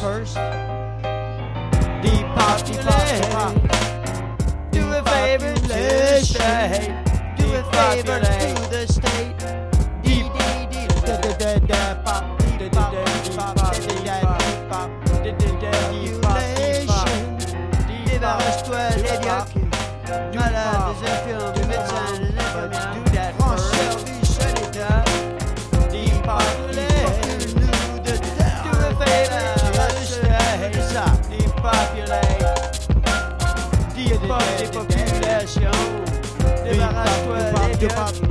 first. Depopulate. Do a favor to the state. Do a favor to the state. Débarrasse-toi Débarrasse-toi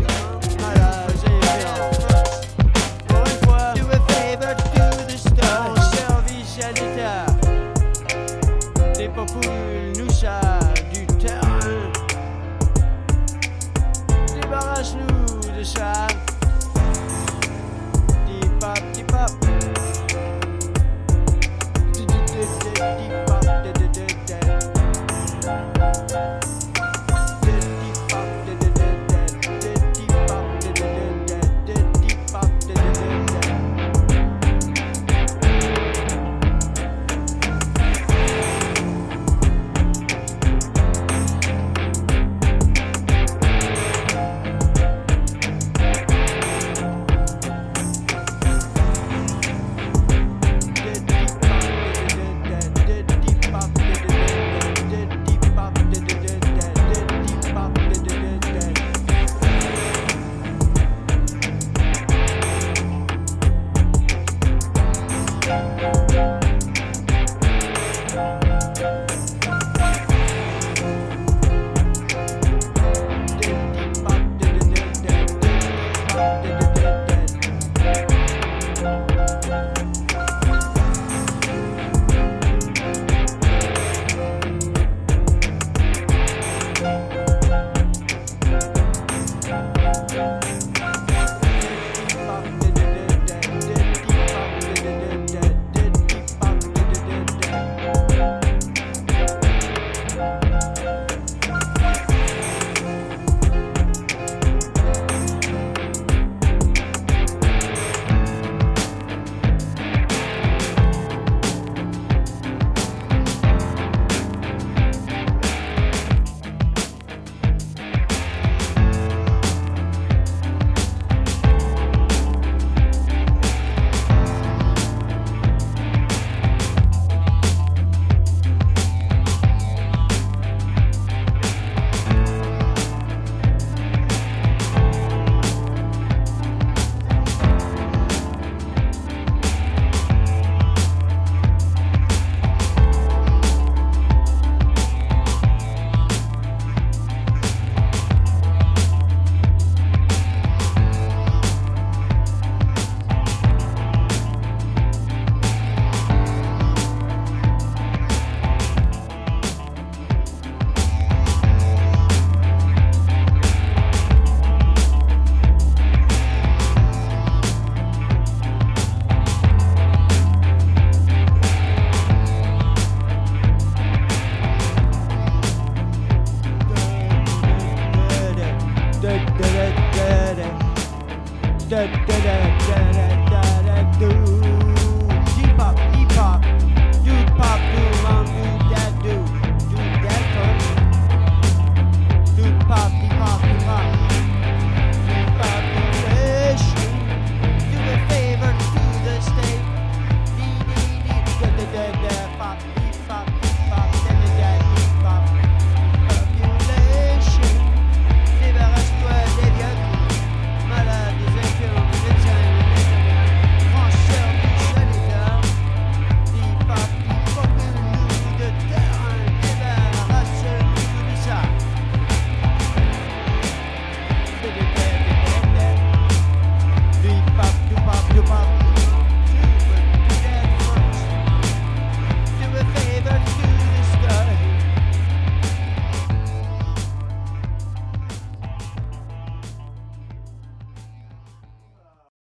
da da da da da